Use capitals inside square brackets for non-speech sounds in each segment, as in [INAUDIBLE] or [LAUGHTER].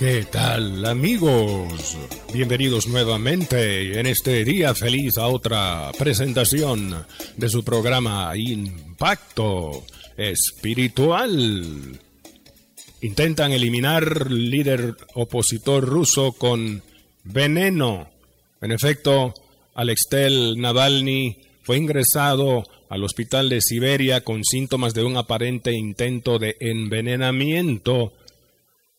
¿Qué tal amigos? Bienvenidos nuevamente en este día feliz a otra presentación de su programa Impacto Espiritual. Intentan eliminar líder opositor ruso con veneno. En efecto, Alexei Navalny fue ingresado al hospital de Siberia con síntomas de un aparente intento de envenenamiento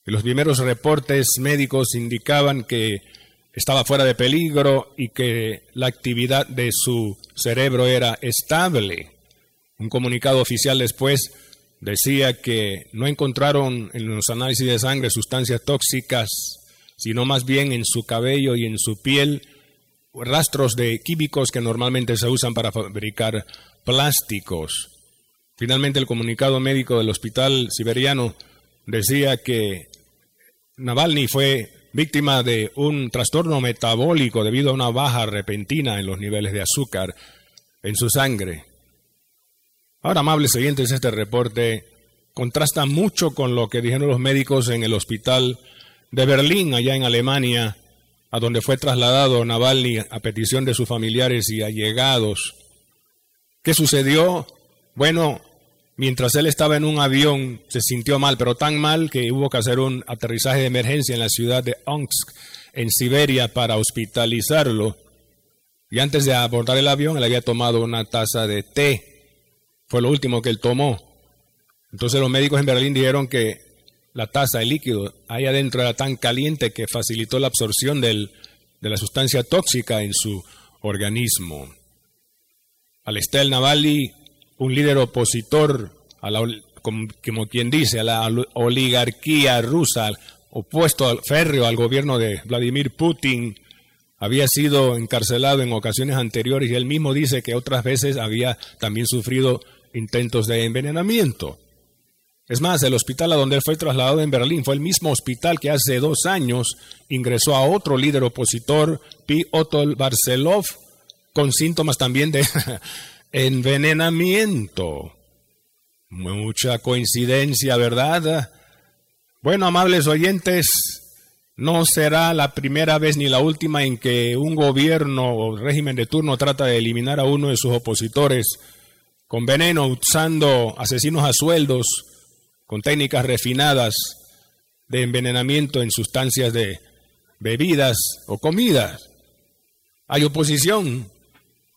los primeros reportes médicos indicaban que estaba fuera de peligro y que la actividad de su cerebro era estable. Un comunicado oficial después decía que no encontraron en los análisis de sangre sustancias tóxicas, sino más bien en su cabello y en su piel rastros de químicos que normalmente se usan para fabricar plásticos. Finalmente el comunicado médico del hospital siberiano decía que Navalny fue víctima de un trastorno metabólico debido a una baja repentina en los niveles de azúcar en su sangre. Ahora, amables oyentes, este reporte contrasta mucho con lo que dijeron los médicos en el hospital de Berlín, allá en Alemania, a donde fue trasladado Navalny a petición de sus familiares y allegados. ¿Qué sucedió? Bueno, Mientras él estaba en un avión, se sintió mal, pero tan mal que hubo que hacer un aterrizaje de emergencia en la ciudad de Omsk, en Siberia, para hospitalizarlo. Y antes de abordar el avión, él había tomado una taza de té. Fue lo último que él tomó. Entonces los médicos en Berlín dijeron que la taza, el líquido, ahí adentro era tan caliente que facilitó la absorción de la sustancia tóxica en su organismo. Al Estel Navalny un líder opositor, a la, como, quien dice, a la oligarquía rusa, opuesto al férreo al gobierno de Vladimir Putin, había sido encarcelado en ocasiones anteriores y él mismo dice que otras veces había también sufrido intentos de envenenamiento. Es más, el hospital a donde él fue trasladado en Berlín fue el mismo hospital que hace dos años ingresó a otro líder opositor, Piotr Barcelov, con síntomas también de [LAUGHS] envenenamiento. Mucha coincidencia, ¿verdad? Bueno, amables oyentes, no será la primera vez ni la última en que un gobierno o régimen de turno trata de eliminar a uno de sus opositores con veneno, usando asesinos a sueldos, con técnicas refinadas de envenenamiento en sustancias de bebidas o comidas. Hay oposición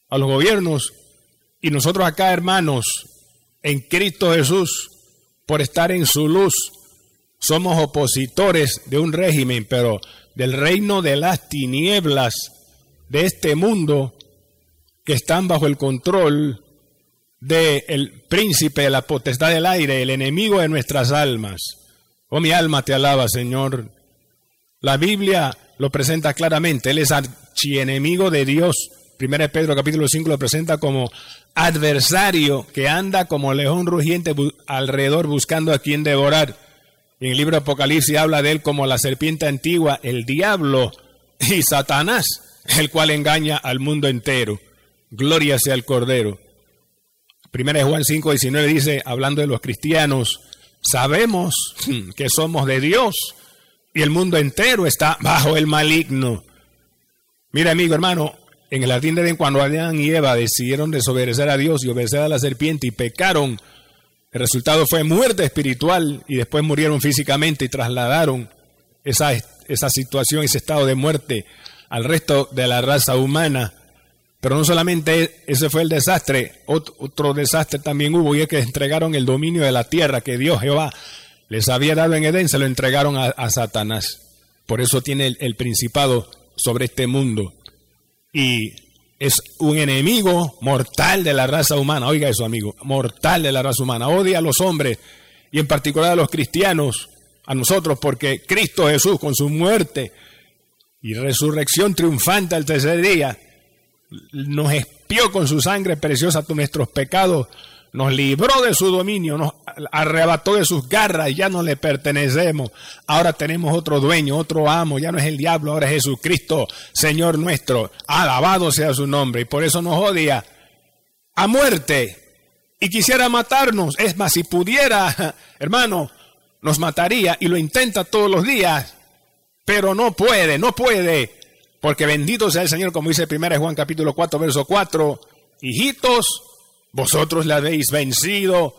a los gobiernos y nosotros acá, hermanos, en Cristo Jesús, por estar en su luz, somos opositores de un régimen, pero del reino de las tinieblas de este mundo que están bajo el control del príncipe de la potestad del aire, el enemigo de nuestras almas. Oh, mi alma te alaba, Señor. La Biblia lo presenta claramente. Él es archienemigo de Dios. Primera Pedro capítulo 5 lo presenta como adversario que anda como león rugiente alrededor buscando a quien devorar. En el libro de Apocalipsis habla de él como la serpiente antigua, el diablo y Satanás, el cual engaña al mundo entero. Gloria sea el Cordero. Primera Juan 5, 19 dice, hablando de los cristianos, sabemos [LAUGHS] que somos de Dios y el mundo entero está bajo el maligno. Mira, amigo hermano, en el jardín de Edén, cuando Adán y Eva decidieron desobedecer a Dios y obedecer a la serpiente y pecaron, el resultado fue muerte espiritual y después murieron físicamente y trasladaron esa, esa situación, ese estado de muerte al resto de la raza humana. Pero no solamente ese fue el desastre, otro, desastre también hubo y es que entregaron el dominio de la tierra que Dios Jehová les había dado en Edén, se lo entregaron a, Satanás. Por eso tiene el principado sobre este mundo y es un enemigo mortal de la raza humana. Oiga eso, amigo, mortal de la raza humana. Odia a los hombres y en particular a los cristianos, a nosotros, porque Cristo Jesús con su muerte y resurrección triunfante al tercer día, nos espió con su sangre preciosa nuestros pecados, nos libró de su dominio, nos arrebató de sus garras, ya no le pertenecemos. Ahora tenemos otro dueño, otro amo, ya no es el diablo, ahora es Jesucristo, Señor nuestro. Alabado sea su nombre y por eso nos odia a muerte y quisiera matarnos. Es más, si pudiera, [LAUGHS] hermano, nos mataría y lo intenta todos los días, pero no puede, no puede, porque bendito sea el Señor, como dice 1 Juan capítulo 4, verso 4, hijitos, vosotros le habéis vencido,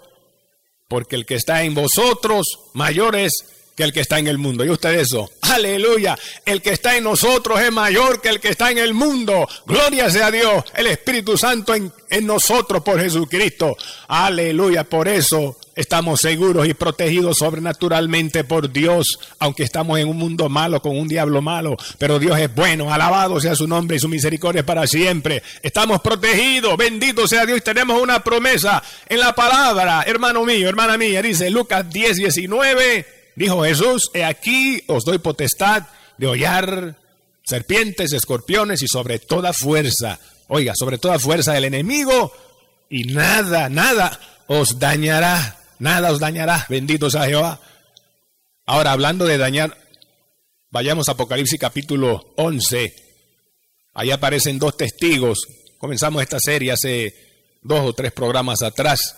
porque el que está en vosotros mayor es que el que está en el mundo. ¿Y usted eso? Aleluya. El que está en nosotros es mayor que el que está en el mundo. Gloria sea a Dios. El Espíritu Santo en, en nosotros por Jesucristo. Aleluya. Por eso estamos seguros y protegidos sobrenaturalmente por Dios, aunque estamos en un mundo malo, con un diablo malo, pero Dios es bueno, alabado sea su nombre y su misericordia para siempre. Estamos protegidos, bendito sea Dios tenemos una promesa en la palabra, hermano mío, hermana mía, dice Lucas 10, 19, dijo Jesús, he aquí os doy potestad de hollar serpientes, escorpiones y sobre toda fuerza, oiga, sobre toda fuerza del enemigo y nada, nada os dañará nada os dañará, bendito sea Jehová. Ahora, hablando de dañar, vayamos a Apocalipsis capítulo 11. Ahí aparecen dos testigos. Comenzamos esta serie hace dos o tres programas atrás.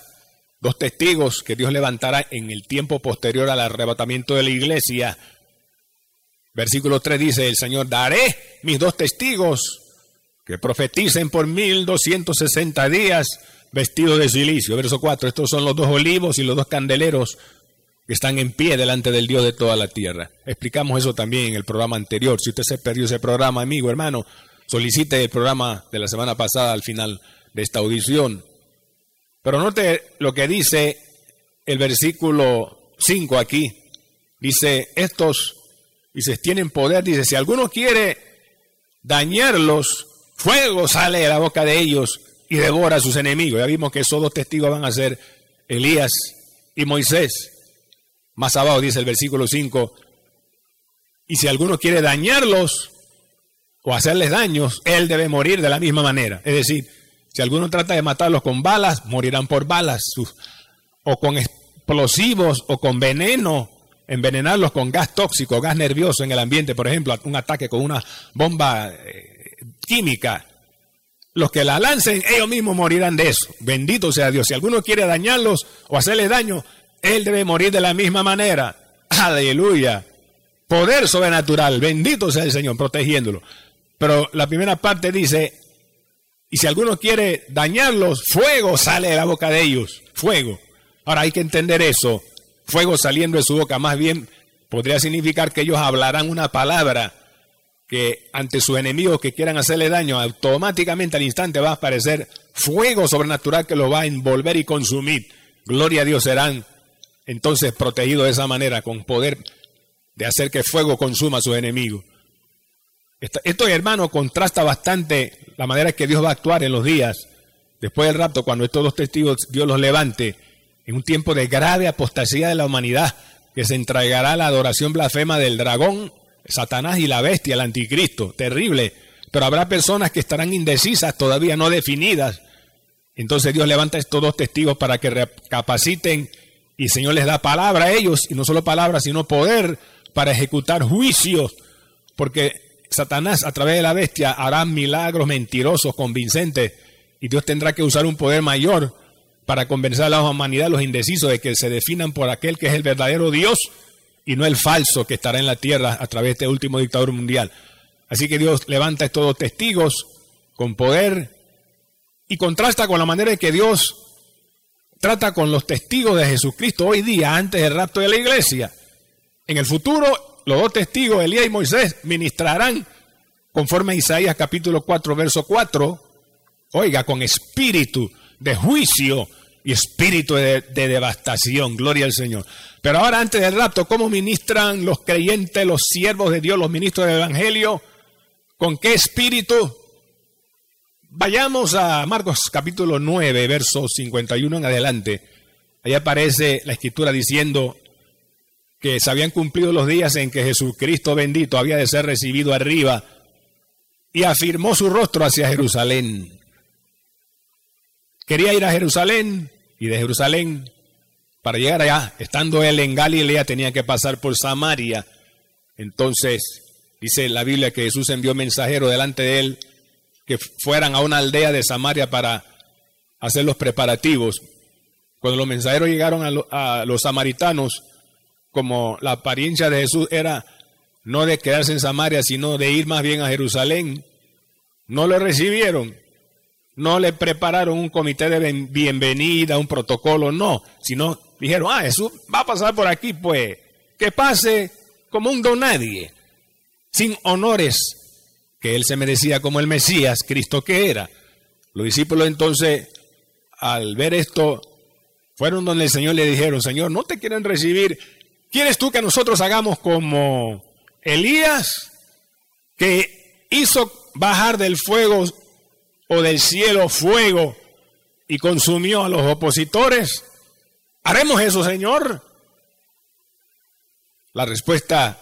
Dos testigos que Dios levantará en el tiempo posterior al arrebatamiento de la iglesia. Versículo 3 dice, el Señor, daré mis dos testigos que profeticen por 1260 días vestido de silicio. Verso 4, estos son los dos olivos y los dos candeleros que están en pie delante del Dios de toda la tierra. Explicamos eso también en el programa anterior. Si usted se perdió ese programa, amigo, hermano, solicite el programa de la semana pasada al final de esta audición. Pero note lo que dice el versículo 5 aquí. Dice, estos, dice, tienen poder, dice, si alguno quiere dañarlos, fuego sale de la boca de ellos y devora a sus enemigos. Ya vimos que esos dos testigos van a ser Elías y Moisés. Más abajo dice el versículo 5, y si alguno quiere dañarlos o hacerles daños, él debe morir de la misma manera. Es decir, si alguno trata de matarlos con balas, morirán por balas, o con explosivos o con veneno, envenenarlos con gas tóxico, gas nervioso en el ambiente, por ejemplo, un ataque con una bomba eh, química, los que la lancen, ellos mismos morirán de eso. Bendito sea Dios. Si alguno quiere dañarlos o hacerle daño, él debe morir de la misma manera. Aleluya. Poder sobrenatural. Bendito sea el Señor, protegiéndolo. Pero la primera parte dice, y si alguno quiere dañarlos, fuego sale de la boca de ellos. Fuego. Ahora hay que entender eso. Fuego saliendo de su boca. Más bien podría significar que ellos hablarán una palabra que ante sus enemigos que quieran hacerle daño, automáticamente al instante va a aparecer fuego sobrenatural que los va a envolver y consumir. Gloria a Dios serán entonces protegidos de esa manera, con poder de hacer que fuego consuma a sus enemigos. Esto, hermano, contrasta bastante la manera que Dios va a actuar en los días después del rapto, cuando estos dos testigos Dios los levante, en un tiempo de grave apostasía de la humanidad, que se entregará la adoración blasfema del dragón Satanás y la bestia, el anticristo, terrible. Pero habrá personas que estarán indecisas, todavía no definidas. Entonces Dios levanta estos dos testigos para que recapaciten y el Señor les da palabra a ellos, y no solo palabra, sino poder para ejecutar juicios, porque Satanás a través de la bestia hará milagros mentirosos, convincentes, y Dios tendrá que usar un poder mayor para convencer a la humanidad, los indecisos, de que se definan por aquel que es el verdadero Dios y no el falso que estará en la tierra a través de este último dictador mundial. Así que Dios levanta estos dos testigos con poder y contrasta con la manera en que Dios trata con los testigos de Jesucristo hoy día, antes del rapto de la iglesia. En el futuro, los dos testigos, Elías y Moisés, ministrarán conforme a Isaías capítulo 4, verso 4, oiga, con espíritu de juicio y espíritu de, devastación. Gloria al Señor. Pero ahora antes del rapto, ¿cómo ministran los creyentes, los siervos de Dios, los ministros del Evangelio? ¿Con qué espíritu? Vayamos a Marcos capítulo 9, verso 51 en adelante. Ahí aparece la escritura diciendo, que se habían cumplido los días en que Jesucristo bendito había de ser recibido arriba y afirmó su rostro hacia Jerusalén. Quería ir a Jerusalén y de Jerusalén, para llegar allá, estando él en Galilea, tenía que pasar por Samaria. Entonces, dice la Biblia que Jesús envió mensajero delante de él que fueran a una aldea de Samaria para hacer los preparativos. Cuando los mensajeros llegaron a, los samaritanos, como la apariencia de Jesús era no de quedarse en Samaria, sino de ir más bien a Jerusalén, no lo recibieron, no le prepararon un comité de bienvenida, un protocolo, no, sino dijeron, ah, Jesús va a pasar por aquí, pues, que pase como un don nadie, sin honores, que él se merecía como el Mesías, Cristo que era. Los discípulos entonces, al ver esto, fueron donde el Señor le dijeron, Señor, no te quieren recibir. ¿Quieres tú que nosotros hagamos como Elías, que hizo bajar del fuego o del cielo fuego y consumió a los opositores? ¿Haremos eso, Señor? La respuesta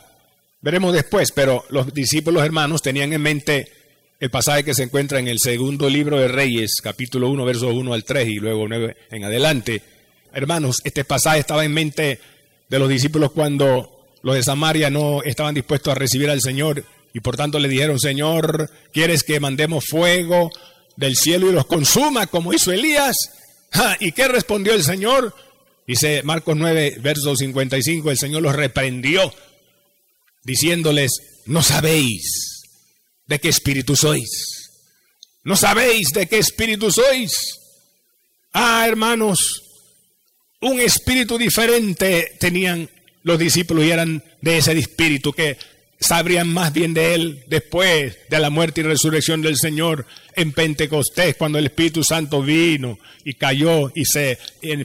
veremos después, pero los discípulos hermanos tenían en mente el pasaje que se encuentra en el segundo libro de Reyes, capítulo 1, versos 1 al 3 y luego 9 en adelante. Hermanos, este pasaje estaba en mente de los discípulos cuando los de Samaria no estaban dispuestos a recibir al Señor y por tanto le dijeron, Señor, ¿quieres que mandemos fuego del cielo y los consuma como hizo Elías? ¿Y qué respondió el Señor? Dice Marcos 9, verso 55, el Señor los reprendió diciéndoles, no sabéis de qué espíritu sois. No sabéis de qué espíritu sois. Ah, hermanos, un espíritu diferente tenían los discípulos y eran de ese espíritu que sabrían más bien de él después de la muerte y resurrección del Señor en Pentecostés, cuando el Espíritu Santo vino y cayó y se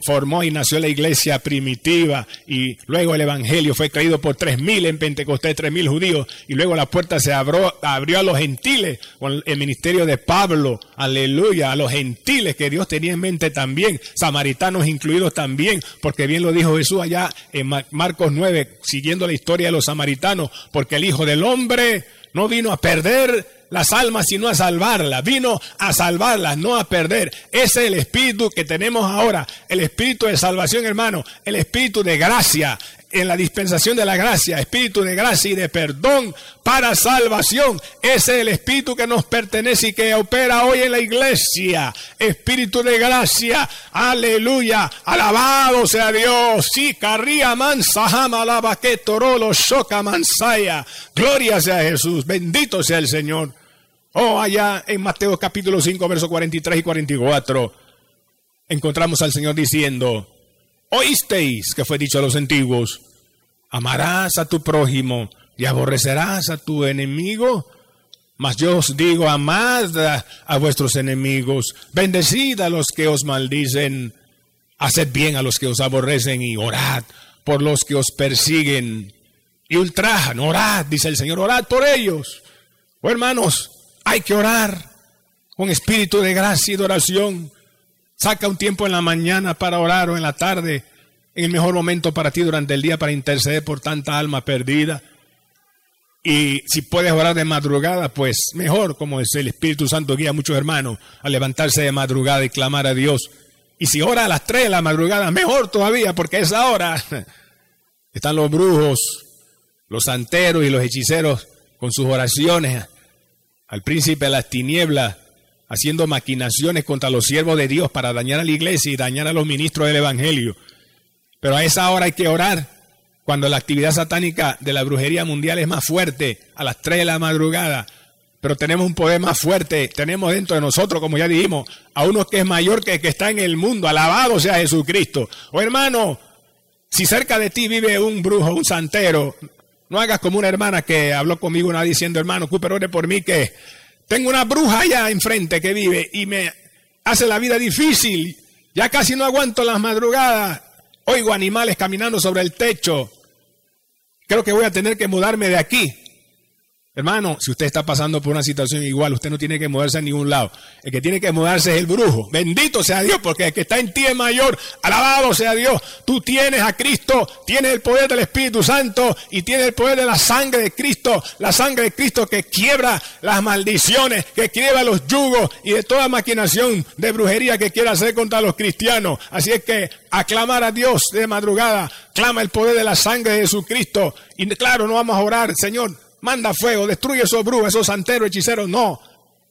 formó y nació la iglesia primitiva y luego el Evangelio fue creído por tres mil en Pentecostés, tres mil judíos y luego la puerta se abrió, abrió a los gentiles con el ministerio de Pablo, aleluya, a los gentiles que Dios tenía en mente también, samaritanos incluidos también, porque bien lo dijo Jesús allá en Marcos 9, siguiendo la historia de los samaritanos, porque el Hijo del Hombre no vino a perder las almas, sino a salvarlas. Vino a salvarlas, no a perder. Ese es el espíritu que tenemos ahora. El espíritu de salvación, hermano. El espíritu de gracia en la dispensación de la gracia, espíritu de gracia y de perdón para salvación. Ese es el espíritu que nos pertenece y que opera hoy en la iglesia. Espíritu de gracia, aleluya, alabado sea Dios. Sí, carría que torolo, shoka mansaya. Gloria sea Jesús, bendito sea el Señor. Oh, allá en Mateo capítulo 5, versos 43 y 44, encontramos al Señor diciendo, oísteis que fue dicho a los antiguos, amarás a tu prójimo y aborrecerás a tu enemigo. Mas yo os digo, amad a, vuestros enemigos, bendecid a los que os maldicen, haced bien a los que os aborrecen y orad por los que os persiguen y ultrajan. Orad, dice el Señor, orad por ellos. Oh, hermanos, hay que orar con espíritu de gracia y de oración. Saca un tiempo en la mañana para orar o en la tarde, en el mejor momento para ti durante el día para interceder por tanta alma perdida. Y si puedes orar de madrugada, pues mejor, como es el Espíritu Santo guía a muchos hermanos a levantarse de madrugada y clamar a Dios. Y si ora a las 3 de la madrugada, mejor todavía, porque a esa hora [LAUGHS] están los brujos, los santeros y los hechiceros con sus oraciones al príncipe de las tinieblas, haciendo maquinaciones contra los siervos de Dios para dañar a la iglesia y dañar a los ministros del Evangelio. Pero a esa hora hay que orar, cuando la actividad satánica de la brujería mundial es más fuerte, a las 3 de la madrugada. Pero tenemos un poder más fuerte, tenemos dentro de nosotros, como ya dijimos, a uno que es mayor que el que está en el mundo. Alabado sea Jesucristo. Oh, hermano, si cerca de ti vive un brujo, un santero, no hagas como una hermana que habló conmigo una diciendo, hermano, Cooper, ore por mí que tengo una bruja allá enfrente que vive y me hace la vida difícil. Ya casi no aguanto las madrugadas. Oigo animales caminando sobre el techo. Creo que voy a tener que mudarme de aquí. Hermano, si usted está pasando por una situación igual, usted no tiene que moverse a ningún lado. El que tiene que mudarse es el brujo. Bendito sea Dios, porque el que está en ti es mayor. Alabado sea Dios. Tú tienes a Cristo, tienes el poder del Espíritu Santo y tienes el poder de la sangre de Cristo. La sangre de Cristo que quiebra las maldiciones, que quiebra los yugos y de toda maquinación de brujería que quiera hacer contra los cristianos. Así es que aclamar a Dios de madrugada, clama el poder de la sangre de Jesucristo. Y claro, no vamos a orar, Señor manda fuego, destruye esos brujos, esos santeros, hechiceros. No.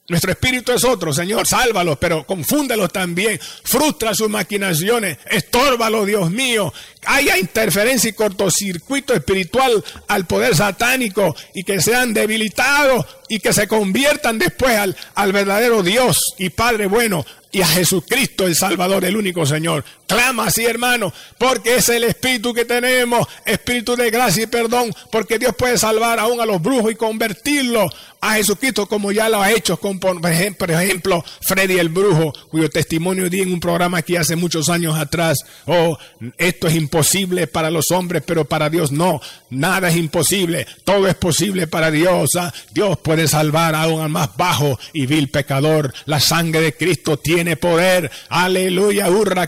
Nuestro espíritu es otro, Señor, sálvalos, pero confúndelos también, frustra sus maquinaciones, estórbalos, Dios mío, haya interferencia y cortocircuito espiritual al poder satánico y que sean debilitados y que se conviertan después al, al verdadero Dios y Padre bueno y a Jesucristo el Salvador, el único Señor. Clama así, hermano, porque es el espíritu que tenemos, espíritu de gracia y perdón, porque Dios puede salvar aún a los brujos y convertirlos a Jesucristo como ya lo ha hecho con, por ejemplo, Freddy el brujo, cuyo testimonio di en un programa aquí hace muchos años atrás. Oh, esto es imposible para los hombres, pero para Dios no. Nada es imposible, todo es posible para Dios. ¿ah? Dios puede salvar aún al más bajo y vil pecador. La sangre de Cristo tiene poder. Aleluya, hurra, la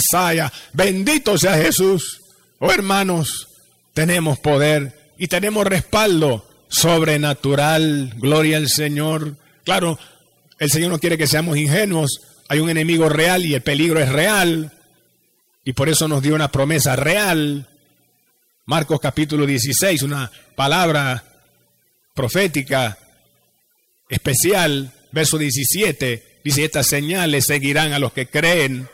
saya. Bendito sea Jesús. Oh hermanos, tenemos poder y tenemos respaldo sobrenatural. Gloria al Señor. Claro, el Señor no quiere que seamos ingenuos. Hay un enemigo real y el peligro es real. Y por eso nos dio una promesa real. Marcos capítulo 16, una palabra profética especial, verso 17, dice, estas señales seguirán a los que creen.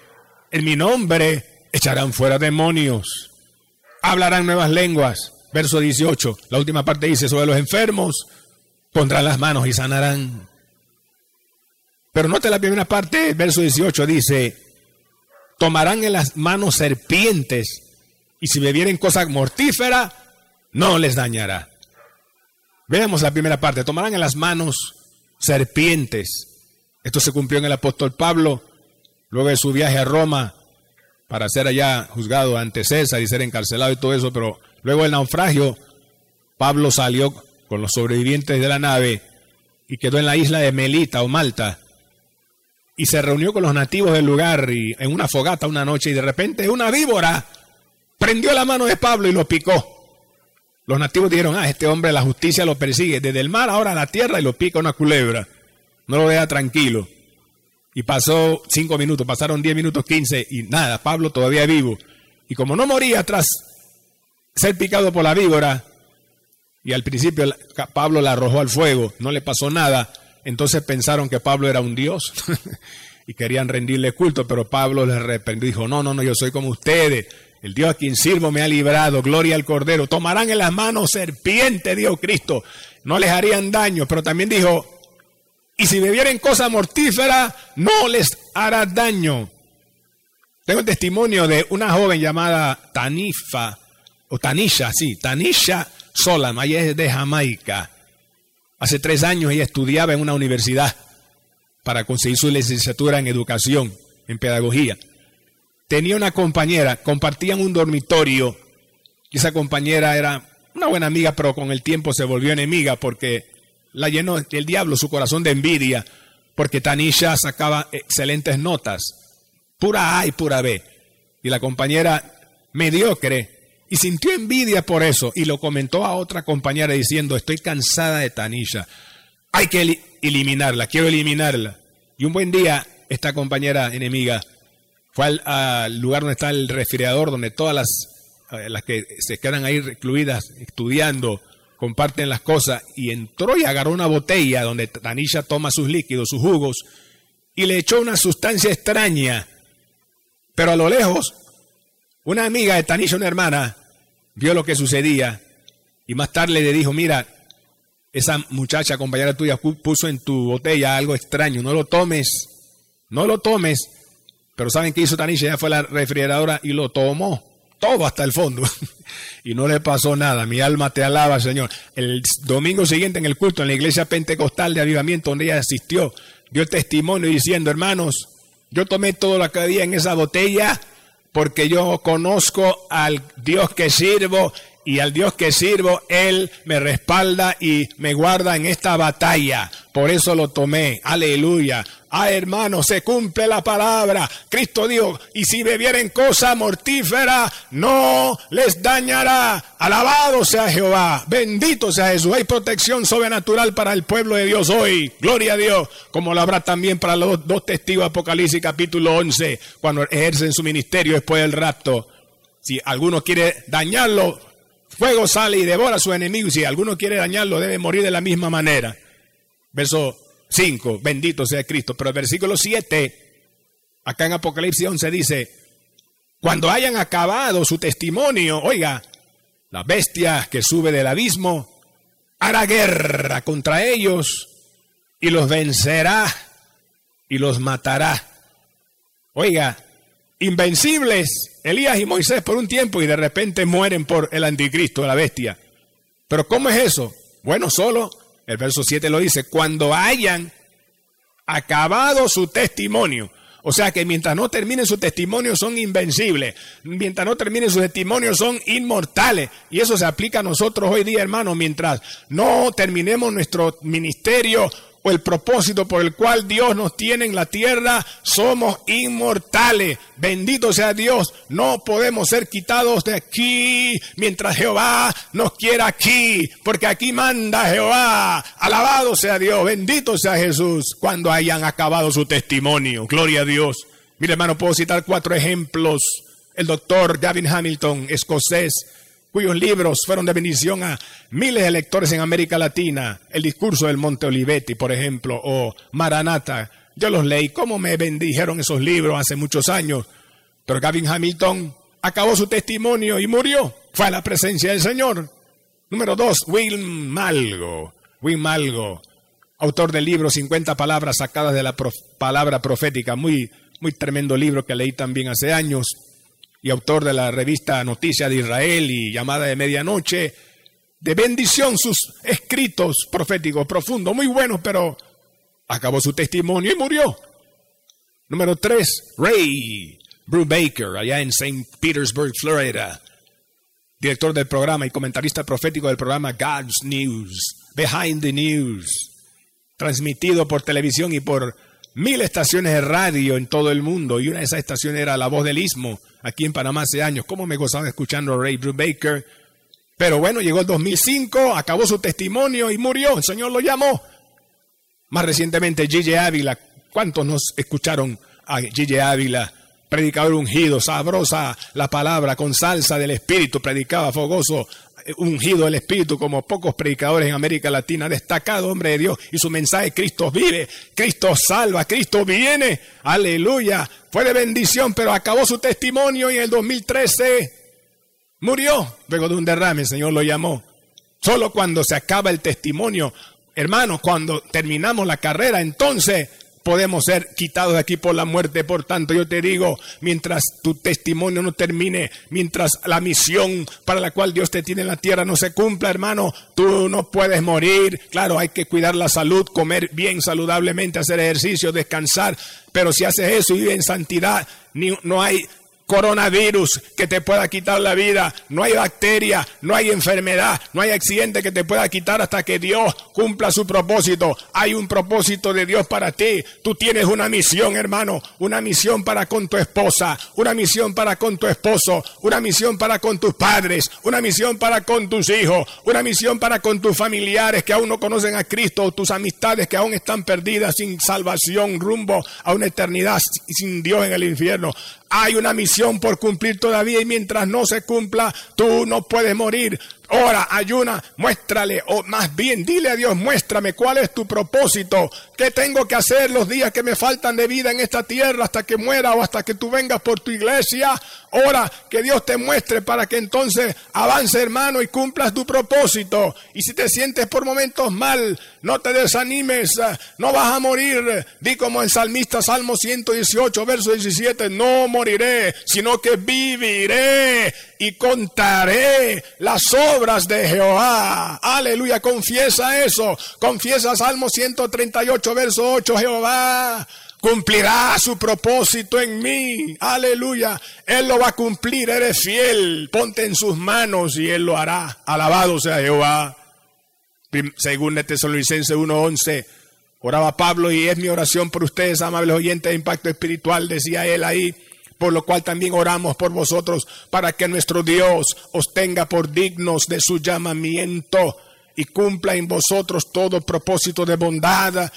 En mi nombre echarán fuera demonios, hablarán nuevas lenguas. Verso 18, la última parte dice, sobre los enfermos pondrán las manos y sanarán. Pero note la primera parte, verso 18 dice, tomarán en las manos serpientes y si bebieren cosa mortífera, no les dañará. Veamos la primera parte, tomarán en las manos serpientes. Esto se cumplió en el apóstol Pablo, luego de su viaje a Roma, para ser allá juzgado ante César y ser encarcelado y todo eso, pero Luego del naufragio, Pablo salió con los sobrevivientes de la nave y quedó en la isla de Melita o Malta y se reunió con los nativos del lugar y en una fogata una noche y de repente una víbora prendió la mano de Pablo y lo picó. Los nativos dijeron, ah, este hombre la justicia lo persigue desde el mar ahora a la tierra y lo pica una culebra. No lo deja tranquilo. Y pasó cinco minutos, pasaron diez minutos, quince y nada, Pablo todavía vivo. Y como no moría tras ser picado por la víbora, y al principio Pablo la arrojó al fuego, no le pasó nada, entonces pensaron que Pablo era un dios [LAUGHS] y querían rendirle culto, pero Pablo les reprendió y dijo, no, no, no, yo soy como ustedes, el Dios a quien sirvo me ha librado, gloria al Cordero, tomarán en las manos serpiente, dijo Cristo, no les harían daño, pero también dijo, y si bebieren cosa mortífera, no les hará daño. Tengo testimonio de una joven llamada Tanifa, o Tanisha, sí, Tanisha Solam, ella es de Jamaica. Hace tres años ella estudiaba en una universidad para conseguir su licenciatura en educación, en pedagogía. Tenía una compañera, compartían un dormitorio, y esa compañera era una buena amiga, pero con el tiempo se volvió enemiga porque la llenó el diablo su corazón de envidia, porque Tanisha sacaba excelentes notas, pura A y pura B. Y la compañera mediocre y sintió envidia por eso y lo comentó a otra compañera diciendo, estoy cansada de Tanisha, hay que eliminarla, quiero eliminarla. Y un buen día esta compañera enemiga fue al, lugar donde está el refrigerador, donde todas las, eh, las que se quedan ahí recluidas estudiando comparten las cosas, y entró y agarró una botella donde Tanisha toma sus líquidos, sus jugos, y le echó una sustancia extraña. Pero a lo lejos, una amiga de Tanisha, una hermana, vio lo que sucedía y más tarde le dijo, mira, esa muchacha compañera tuya puso en tu botella algo extraño, no lo tomes, no lo tomes. Pero ¿saben qué hizo Tanisha? Ella fue a la refrigeradora y lo tomó, todo hasta el fondo. [LAUGHS] y no le pasó nada. Mi alma te alaba, Señor. El domingo siguiente en el culto en la iglesia pentecostal de avivamiento donde ella asistió, dio testimonio diciendo, hermanos, yo tomé todo lo que había en esa botella porque yo conozco al Dios que sirvo y al Dios que sirvo, Él me respalda y me guarda en esta batalla. Por eso lo tomé. Aleluya. Ah, hermano, se cumple la palabra. Cristo dijo, y si bebieren cosa mortífera, no les dañará. Alabado sea Jehová. Bendito sea Jesús. Hay protección sobrenatural para el pueblo de Dios hoy. Gloria a Dios. Como lo habrá también para los dos testigos Apocalipsis capítulo 11, cuando ejercen su ministerio después del rapto. Si alguno quiere dañarlo, fuego sale y devora a su enemigo. Si alguno quiere dañarlo, debe morir de la misma manera. Verso 5, bendito sea Cristo. Pero el versículo 7, acá en Apocalipsis 11 dice, cuando hayan acabado su testimonio, oiga, la bestia que sube del abismo hará guerra contra ellos y los vencerá y los matará. Oiga, invencibles Elías y Moisés por un tiempo y de repente mueren por el anticristo, la bestia. Pero ¿cómo es eso? Bueno, solo el verso 7 lo dice, cuando hayan acabado su testimonio. O sea que mientras no terminen su testimonio son invencibles. Mientras no terminen su testimonio son inmortales. Y eso se aplica a nosotros hoy día, hermanos. Mientras no terminemos nuestro ministerio o el propósito por el cual Dios nos tiene en la tierra, somos inmortales. Bendito sea Dios, no podemos ser quitados de aquí mientras Jehová nos quiera aquí, porque aquí manda Jehová. Alabado sea Dios, bendito sea Jesús cuando hayan acabado su testimonio. Gloria a Dios. Mire hermano, puedo citar cuatro ejemplos. El doctor Gavin Hamilton, escocés, cuyos libros fueron de bendición a miles de lectores en América Latina. El discurso del Monte Olivetti, por ejemplo, o Maranata. Yo los leí, cómo me bendijeron esos libros hace muchos años. Pero Gavin Hamilton acabó su testimonio y murió. Fue a la presencia del Señor. Número dos, Will Malgo. Will Malgo, autor del libro 50 palabras sacadas de la palabra profética. Muy, muy tremendo libro que leí también hace años y autor de la revista Noticia de Israel y llamada de medianoche, de bendición sus escritos proféticos profundos, muy buenos, pero acabó su testimonio y murió. Número tres, Ray Brubaker, allá en St. Petersburg, Florida, director del programa y comentarista profético del programa God's News, Behind the News, transmitido por televisión y por mil estaciones de radio en todo el mundo y una de esas estaciones era La Voz del Istmo, aquí en Panamá hace años. ¿Cómo me gozaba escuchando a Ray Brubaker? Pero bueno, llegó el 2005, acabó su testimonio y murió. El Señor lo llamó. Más recientemente, Gigi Ávila. ¿Cuántos nos escucharon a Gigi Ávila? Predicador ungido, sabrosa la palabra, con salsa del Espíritu, predicaba fogoso ungido del Espíritu como pocos predicadores en América Latina, destacado hombre de Dios y su mensaje Cristo vive, Cristo salva, Cristo viene, aleluya, fue de bendición, pero acabó su testimonio y en el 2013 murió luego de un derrame, el Señor lo llamó. Solo cuando se acaba el testimonio, hermanos, cuando terminamos la carrera, entonces podemos ser quitados de aquí por la muerte. Por tanto, yo te digo, mientras tu testimonio no termine, mientras la misión para la cual Dios te tiene en la tierra no se cumpla, hermano, tú no puedes morir. Claro, hay que cuidar la salud, comer bien saludablemente, hacer ejercicio, descansar. Pero si haces eso y vives en santidad, no hay coronavirus que te pueda quitar la vida, no hay bacteria, no hay enfermedad, no hay accidente que te pueda quitar hasta que Dios cumpla su propósito. Hay un propósito de Dios para ti. Tú tienes una misión, hermano, una misión para con tu esposa, una misión para con tu esposo, una misión para con tus padres, una misión para con tus hijos, una misión para con tus familiares que aún no conocen a Cristo, tus amistades que aún están perdidas sin salvación rumbo a una eternidad sin Dios en el infierno. Hay una misión por cumplir todavía y mientras no se cumpla, tú no puedes morir. Ora, ayuna, muéstrale, o más bien dile a Dios, muéstrame cuál es tu propósito, qué tengo que hacer los días que me faltan de vida en esta tierra hasta que muera o hasta que tú vengas por tu iglesia. Ora, que Dios te muestre para que entonces avance hermano y cumplas tu propósito. Y si te sientes por momentos mal, no te desanimes, no vas a morir. Di como el salmista Salmo 118, verso 17, no moriré, sino que viviré y contaré las obras de Jehová. Aleluya, confiesa eso. Confiesa Salmo 138, verso 8, Jehová cumplirá su propósito en mí. Aleluya. Él lo va a cumplir, eres fiel. Ponte en sus manos y Él lo hará. Alabado sea Jehová. Según el Tesalonicense 1.11, oraba Pablo y es mi oración por ustedes, amables oyentes de impacto espiritual, decía él ahí por lo cual también oramos por vosotros, para que nuestro Dios os tenga por dignos de su llamamiento y cumpla en vosotros todo propósito de bondad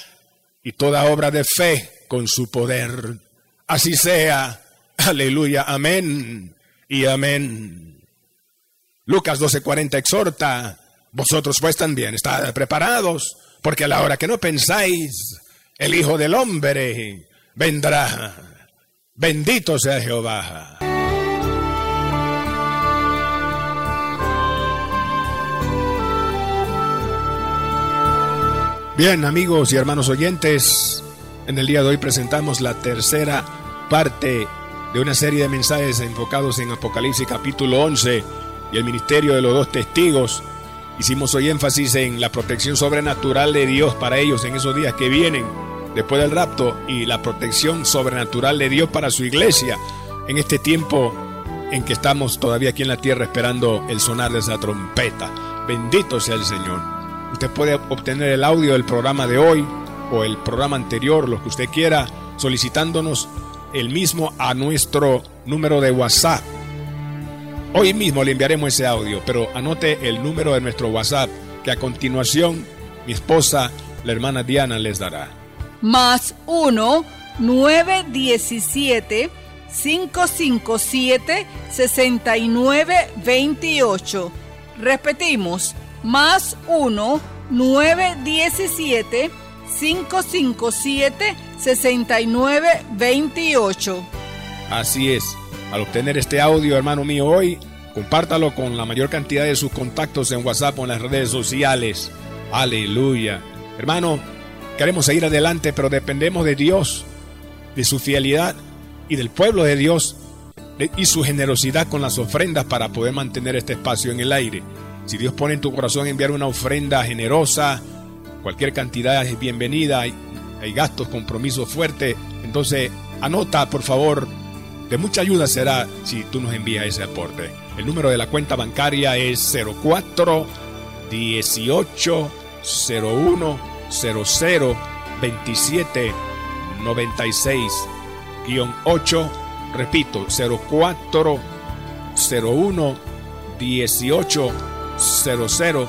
y toda obra de fe con su poder. Así sea. Aleluya. Amén y amén. Lucas 12:40 exhorta, vosotros pues también estad preparados, porque a la hora que no pensáis, el Hijo del Hombre vendrá. Bendito sea Jehová. Bien, amigos y hermanos oyentes, en el día de hoy presentamos la tercera parte de una serie de mensajes enfocados en Apocalipsis capítulo 11 y el ministerio de los dos testigos. Hicimos hoy énfasis en la protección sobrenatural de Dios para ellos en esos días que vienen después del rapto y la protección sobrenatural de Dios para su iglesia en este tiempo en que estamos todavía aquí en la tierra esperando el sonar de esa trompeta. Bendito sea el Señor. Usted puede obtener el audio del programa de hoy o el programa anterior, lo que usted quiera, solicitándonos el mismo a nuestro número de WhatsApp. Hoy mismo le enviaremos ese audio, pero anote el número de nuestro WhatsApp que a continuación mi esposa, la hermana Diana, les dará más 1 917 557 6928. Repetimos, más 1 917 557 6928. Así es. Al obtener este audio, hermano mío, hoy, compártalo con la mayor cantidad de sus contactos en WhatsApp o en las redes sociales. Aleluya. Hermano, Queremos seguir adelante, pero dependemos de Dios, de su fidelidad y del pueblo de Dios y su generosidad con las ofrendas para poder mantener este espacio en el aire. Si Dios pone en tu corazón enviar una ofrenda generosa, cualquier cantidad es bienvenida, hay, hay gastos, compromisos fuertes, entonces anota por favor, de mucha ayuda será si tú nos envías ese aporte. El número de la cuenta bancaria es 04 18 01 00 27 96 8 repito 04 01 18 00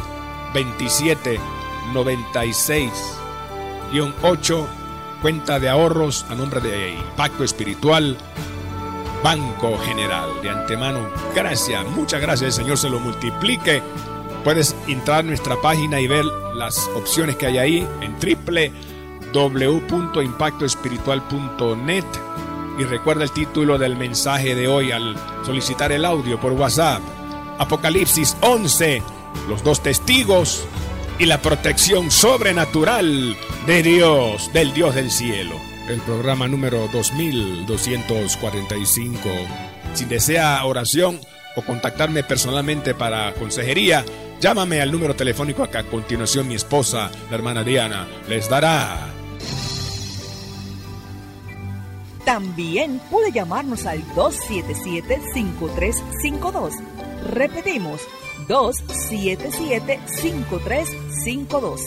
27 96 8 cuenta de ahorros a nombre de Impacto Espiritual Banco General. De antemano gracias muchas gracias el Señor. Se lo multiplique Puedes entrar a nuestra página y ver las opciones que hay ahí en www.impactoespiritual.net y recuerda el título del mensaje de hoy al solicitar el audio por WhatsApp. Apocalipsis 11, los dos testigos y la protección sobrenatural de Dios, del Dios del cielo. El programa número 2245. Si desea oración o contactarme personalmente para consejería, Llámame al número telefónico que a continuación mi esposa, la hermana Diana, les dará. También puede llamarnos al 277-5352. Repetimos, 277-5352.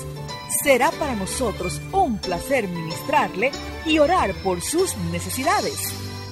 Será para nosotros un placer ministrarle y orar por sus necesidades.